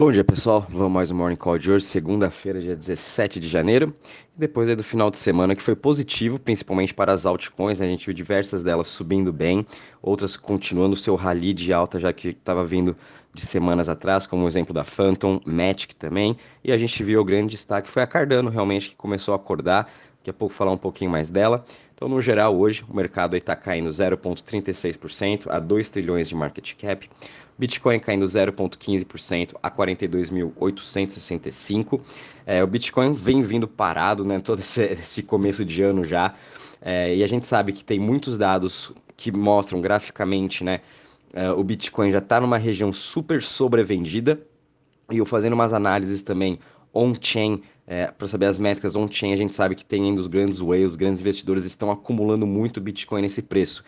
Bom dia pessoal, vamos mais um Morning Call de hoje, segunda-feira, dia 17 de janeiro. Depois aí do final de semana que foi positivo, principalmente para as altcoins, né? a gente viu diversas delas subindo bem, outras continuando o seu rally de alta, já que estava vindo de semanas atrás, como o exemplo da Phantom, Matic também. E a gente viu o grande destaque foi a Cardano, realmente, que começou a acordar. Daqui a pouco falar um pouquinho mais dela. Então, no geral, hoje o mercado está caindo 0,36% a 2 trilhões de market cap. Bitcoin caindo 0,15% a 42.865. É, o Bitcoin vem vindo parado, né? Todo esse, esse começo de ano já. É, e a gente sabe que tem muitos dados que mostram graficamente, né? É, o Bitcoin já está numa região super sobrevendida. E eu fazendo umas análises também on-chain, é, para saber as métricas on-chain, a gente sabe que tem ainda os grandes whales, os grandes investidores estão acumulando muito Bitcoin nesse preço.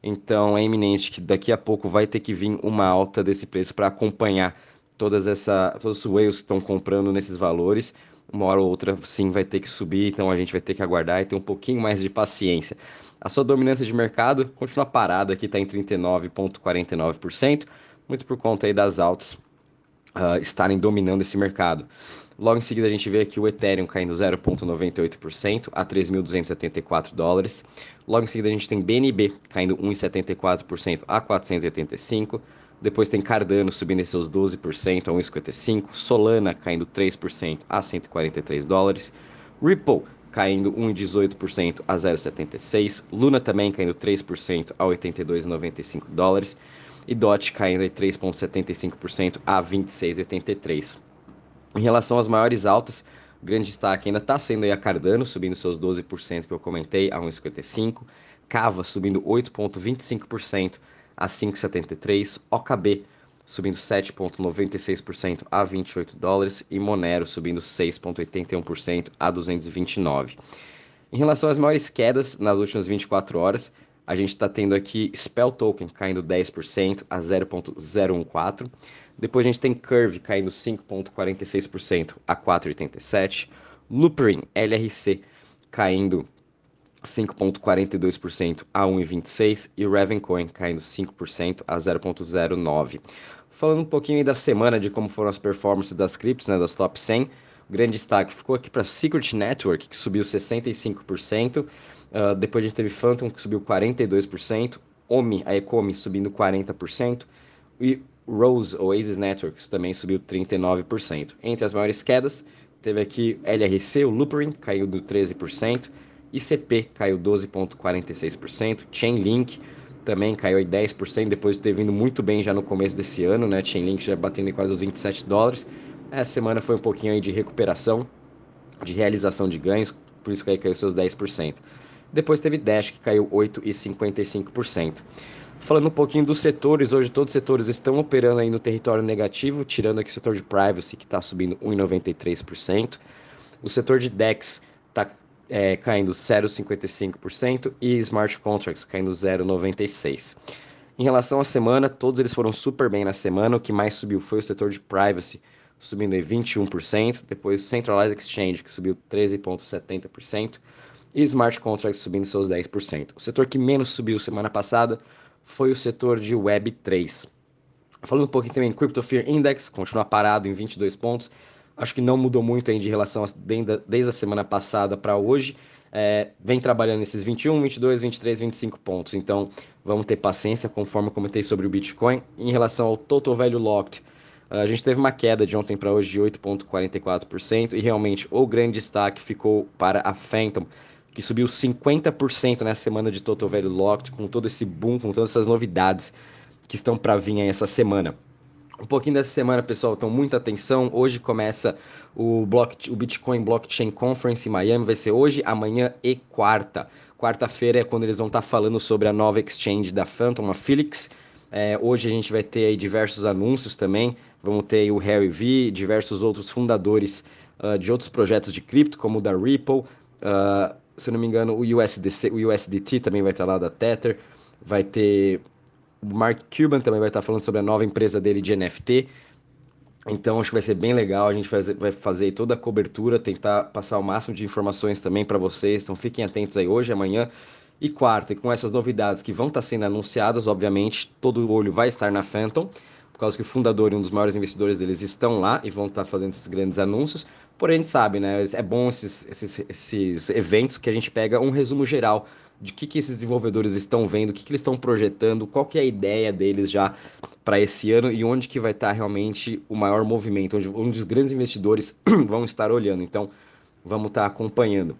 Então é iminente que daqui a pouco vai ter que vir uma alta desse preço para acompanhar todas essa, todos os whales que estão comprando nesses valores. Uma hora ou outra sim vai ter que subir, então a gente vai ter que aguardar e ter um pouquinho mais de paciência. A sua dominância de mercado continua parada aqui, está em 39,49%, muito por conta aí das altas uh, estarem dominando esse mercado. Logo em seguida a gente vê aqui o Ethereum caindo 0,98% a 3.274 dólares. Logo em seguida a gente tem BNB caindo 1,74% a 485. Depois tem Cardano subindo seus 12% a 1,55. Solana caindo 3% a 143 dólares. Ripple caindo 1,18% a 0,76. Luna também caindo 3% a 82,95 dólares. E DOT caindo 3,75% a 26,83. Em relação às maiores altas, o grande destaque ainda está sendo a Cardano, subindo seus 12% que eu comentei a 1,55%. Cava subindo 8,25% a 5,73%. OKB subindo 7,96% a 28 dólares. E Monero subindo 6,81% a 229. Em relação às maiores quedas nas últimas 24 horas, a gente está tendo aqui Spell Token caindo 10% a 0,014. Depois a gente tem Curve caindo 5,46% a 4,87%. Loopring LRC caindo 5,42% a 1,26% e Ravencoin caindo 5% a 0,09%. Falando um pouquinho da semana de como foram as performances das criptos, né, das top 100, o grande destaque ficou aqui para Secret Network, que subiu 65%. Uh, depois a gente teve Phantom, que subiu 42%. Omi, a Ecomi, subindo 40%. E Rose, Oasis Networks, também subiu 39%. Entre as maiores quedas, teve aqui LRC, o Loopering, caiu do 13%. ICP caiu 12,46%. Chainlink também caiu aí 10%, depois de ter vindo muito bem já no começo desse ano, né? Chainlink já batendo quase os 27 dólares. Essa semana foi um pouquinho aí de recuperação, de realização de ganhos, por isso que aí caiu seus 10%. Depois teve Dash, que caiu 8,55%. Falando um pouquinho dos setores, hoje todos os setores estão operando aí no território negativo, tirando aqui o setor de privacy, que está subindo 1,93%. O setor de DEX está é, caindo 0,55% e smart contracts caindo 0,96%. Em relação à semana, todos eles foram super bem na semana. O que mais subiu foi o setor de privacy, subindo em 21%. Depois o Centralized Exchange, que subiu 13,70%. E smart contracts subindo seus 10%. O setor que menos subiu semana passada foi o setor de Web3. Falando um pouquinho também, Crypto Fear Index continua parado em 22 pontos acho que não mudou muito aí de relação desde a semana passada para hoje. É, vem trabalhando esses 21, 22, 23, 25 pontos. Então, vamos ter paciência, conforme eu comentei sobre o Bitcoin. Em relação ao Total Value Locked, a gente teve uma queda de ontem para hoje de 8,44% e realmente o grande destaque ficou para a Phantom, que subiu 50% nessa semana de Total Value Locked, com todo esse boom, com todas essas novidades que estão para vir aí essa semana um pouquinho dessa semana, pessoal, então muita atenção. Hoje começa o, block, o Bitcoin Blockchain Conference em Miami, vai ser hoje, amanhã e quarta. Quarta-feira é quando eles vão estar falando sobre a nova exchange da Phantom, a Felix. É, hoje a gente vai ter diversos anúncios também. Vamos ter o Harry V, diversos outros fundadores uh, de outros projetos de cripto, como o da Ripple. Uh, se não me engano, o, USDC, o USDT também vai estar lá da Tether. Vai ter o Mark Cuban também vai estar falando sobre a nova empresa dele de NFT. Então acho que vai ser bem legal. A gente vai fazer toda a cobertura, tentar passar o máximo de informações também para vocês. Então fiquem atentos aí hoje, amanhã e quarta. E com essas novidades que vão estar sendo anunciadas, obviamente, todo o olho vai estar na Phantom. Por causa que o fundador e um dos maiores investidores deles estão lá e vão estar fazendo esses grandes anúncios. Porém, a gente sabe, né? É bom esses, esses, esses eventos que a gente pega um resumo geral de que, que esses desenvolvedores estão vendo, o que, que eles estão projetando, qual que é a ideia deles já para esse ano e onde que vai estar realmente o maior movimento, onde, onde os grandes investidores vão estar olhando. Então, vamos estar acompanhando.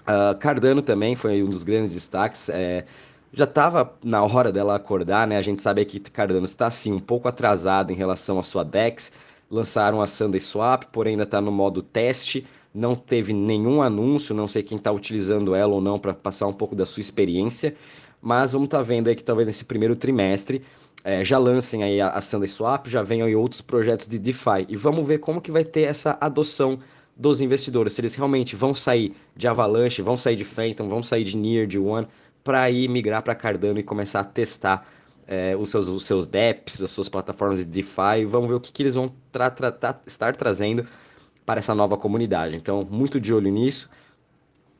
Uh, Cardano também foi um dos grandes destaques. É, já estava na hora dela acordar, né? A gente sabe que Cardano está sim um pouco atrasado em relação à sua DEX. Lançaram a Sunday Swap, porém ainda está no modo teste não teve nenhum anúncio, não sei quem está utilizando ela ou não para passar um pouco da sua experiência, mas vamos estar tá vendo aí que talvez nesse primeiro trimestre é, já lancem aí a, a Sunday Swap, já venham aí outros projetos de DeFi e vamos ver como que vai ter essa adoção dos investidores, se eles realmente vão sair de Avalanche, vão sair de Phantom, vão sair de Near, de One, para ir migrar para Cardano e começar a testar é, os, seus, os seus DEPs, as suas plataformas de DeFi, vamos ver o que, que eles vão tra tra tra estar trazendo para essa nova comunidade. Então, muito de olho nisso.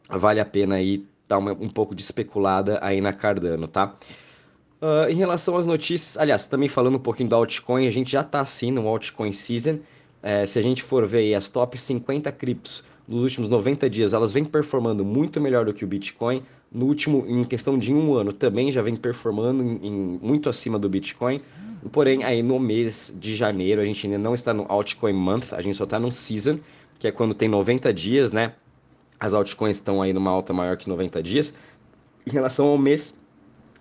Vale a pena aí dar uma, um pouco de especulada aí na Cardano, tá? Uh, em relação às notícias, aliás, também falando um pouquinho do altcoin, a gente já está assim no altcoin season. É, se a gente for ver aí as top 50 criptos nos últimos 90 dias, elas vêm performando muito melhor do que o Bitcoin. No último, em questão de um ano, também já vem performando em, em, muito acima do Bitcoin. Porém, aí no mês de janeiro, a gente ainda não está no Altcoin Month, a gente só está no Season, que é quando tem 90 dias, né? As altcoins estão aí numa alta maior que 90 dias. Em relação ao mês,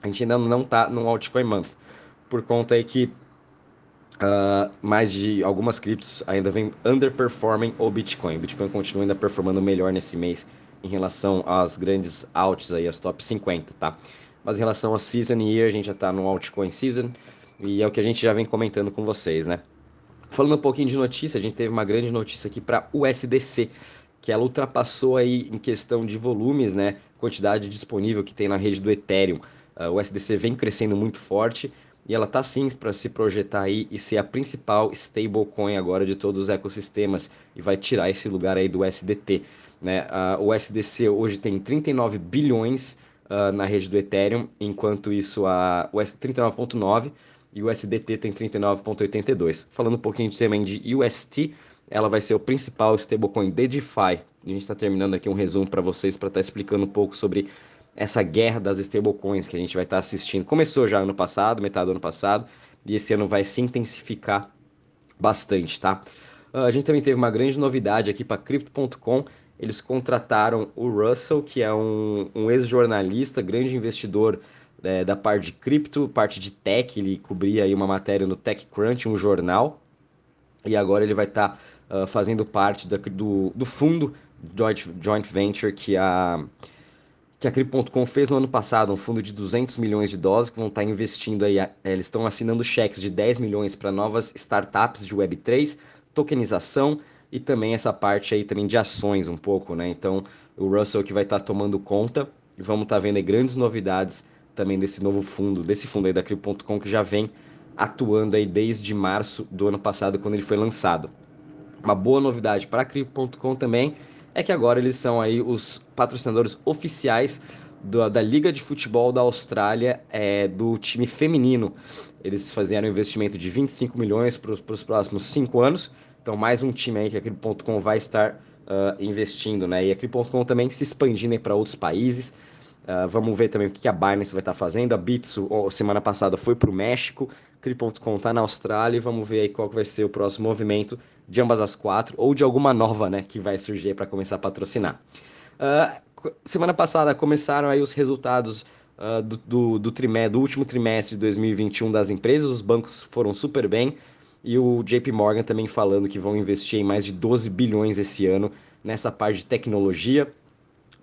a gente ainda não está no Altcoin Month, por conta aí que uh, mais de algumas criptos ainda vem underperforming o Bitcoin. O Bitcoin continua ainda performando melhor nesse mês em relação às grandes alts aí, as top 50, tá? Mas em relação a Season Year, a gente já está no Altcoin Season. E é o que a gente já vem comentando com vocês, né? Falando um pouquinho de notícia, a gente teve uma grande notícia aqui para USDC, que ela ultrapassou aí em questão de volumes, né? Quantidade disponível que tem na rede do Ethereum. Uh, o USDC vem crescendo muito forte e ela tá sim para se projetar aí e ser a principal stablecoin agora de todos os ecossistemas e vai tirar esse lugar aí do USDT, né? O USDC hoje tem 39 bilhões uh, na rede do Ethereum, enquanto isso a o 39.9 e o USDT tem 39,82. Falando um pouquinho também de UST, ela vai ser o principal stablecoin de DeFi. A gente está terminando aqui um resumo para vocês para estar tá explicando um pouco sobre essa guerra das stablecoins que a gente vai estar assistindo. Começou já ano passado, metade do ano passado, e esse ano vai se intensificar bastante, tá? Uh, a gente também teve uma grande novidade aqui para Crypto.com. Eles contrataram o Russell, que é um, um ex-jornalista, grande investidor é, da parte de cripto, parte de tech, ele cobria aí uma matéria no TechCrunch, um jornal, e agora ele vai estar tá, uh, fazendo parte da, do, do fundo joint, joint venture que a que a Crypto.com fez no ano passado, um fundo de 200 milhões de dólares que vão estar investindo aí, eles estão assinando cheques de 10 milhões para novas startups de Web3, tokenização e também essa parte aí também de ações um pouco, né? Então, o Russell que vai estar tomando conta e vamos estar tá vendo grandes novidades também desse novo fundo, desse fundo aí da Crypto.com que já vem atuando aí desde março do ano passado, quando ele foi lançado. Uma boa novidade para a Crypto.com também é que agora eles são aí os patrocinadores oficiais do, da Liga de Futebol da Austrália, é, do time feminino. Eles fizeram um investimento de 25 milhões para os próximos cinco anos. Então, mais um time aí que a Crypto.com vai estar uh, investindo, né? E a Crypto.com também se expandindo para outros países. Uh, vamos ver também o que a Binance vai estar tá fazendo. A Bitso, oh, semana passada, foi para o México. Crypto.com está na Austrália. E vamos ver aí qual vai ser o próximo movimento de ambas as quatro, ou de alguma nova né, que vai surgir para começar a patrocinar. Uh, semana passada começaram aí os resultados uh, do, do, do, trimestre, do último trimestre de 2021 das empresas. Os bancos foram super bem. E o JP Morgan também falando que vão investir em mais de 12 bilhões esse ano nessa parte de tecnologia,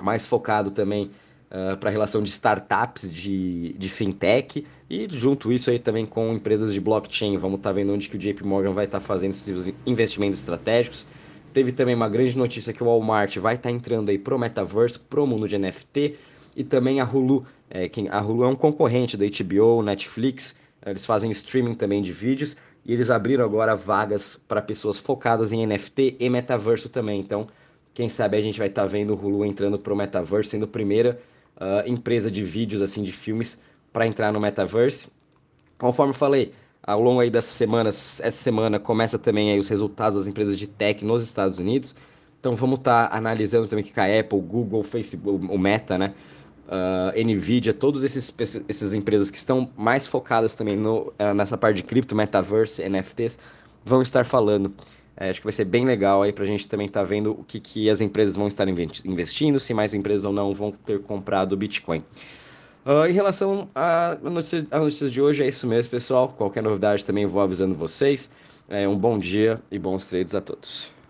mais focado também uh, para a relação de startups de, de fintech e junto isso aí também com empresas de blockchain. Vamos estar tá vendo onde que o JP Morgan vai estar tá fazendo seus investimentos estratégicos. Teve também uma grande notícia que o Walmart vai estar tá entrando aí pro metaverse, pro mundo de NFT e também a Hulu. É, quem, a Hulu é um concorrente da HBO, Netflix. Eles fazem streaming também de vídeos e eles abriram agora vagas para pessoas focadas em NFT e metaverso também. Então, quem sabe a gente vai estar tá vendo o Hulu entrando pro metaverse, sendo a primeira uh, empresa de vídeos, assim, de filmes, para entrar no metaverse. Conforme falei, ao longo aí dessas semanas, essa semana começa também aí os resultados das empresas de tech nos Estados Unidos. Então vamos estar tá analisando também que a Apple, Google, Facebook, o Meta, né? Uh, Nvidia, todas essas empresas que estão mais focadas também no, uh, nessa parte de cripto, metaverse, NFTs, vão estar falando. É, acho que vai ser bem legal aí para a gente também estar tá vendo o que, que as empresas vão estar investindo, se mais empresas ou não vão ter comprado Bitcoin. Uh, em relação à notícia, a notícias de hoje, é isso mesmo, pessoal. Qualquer novidade também vou avisando vocês. É, um bom dia e bons trades a todos.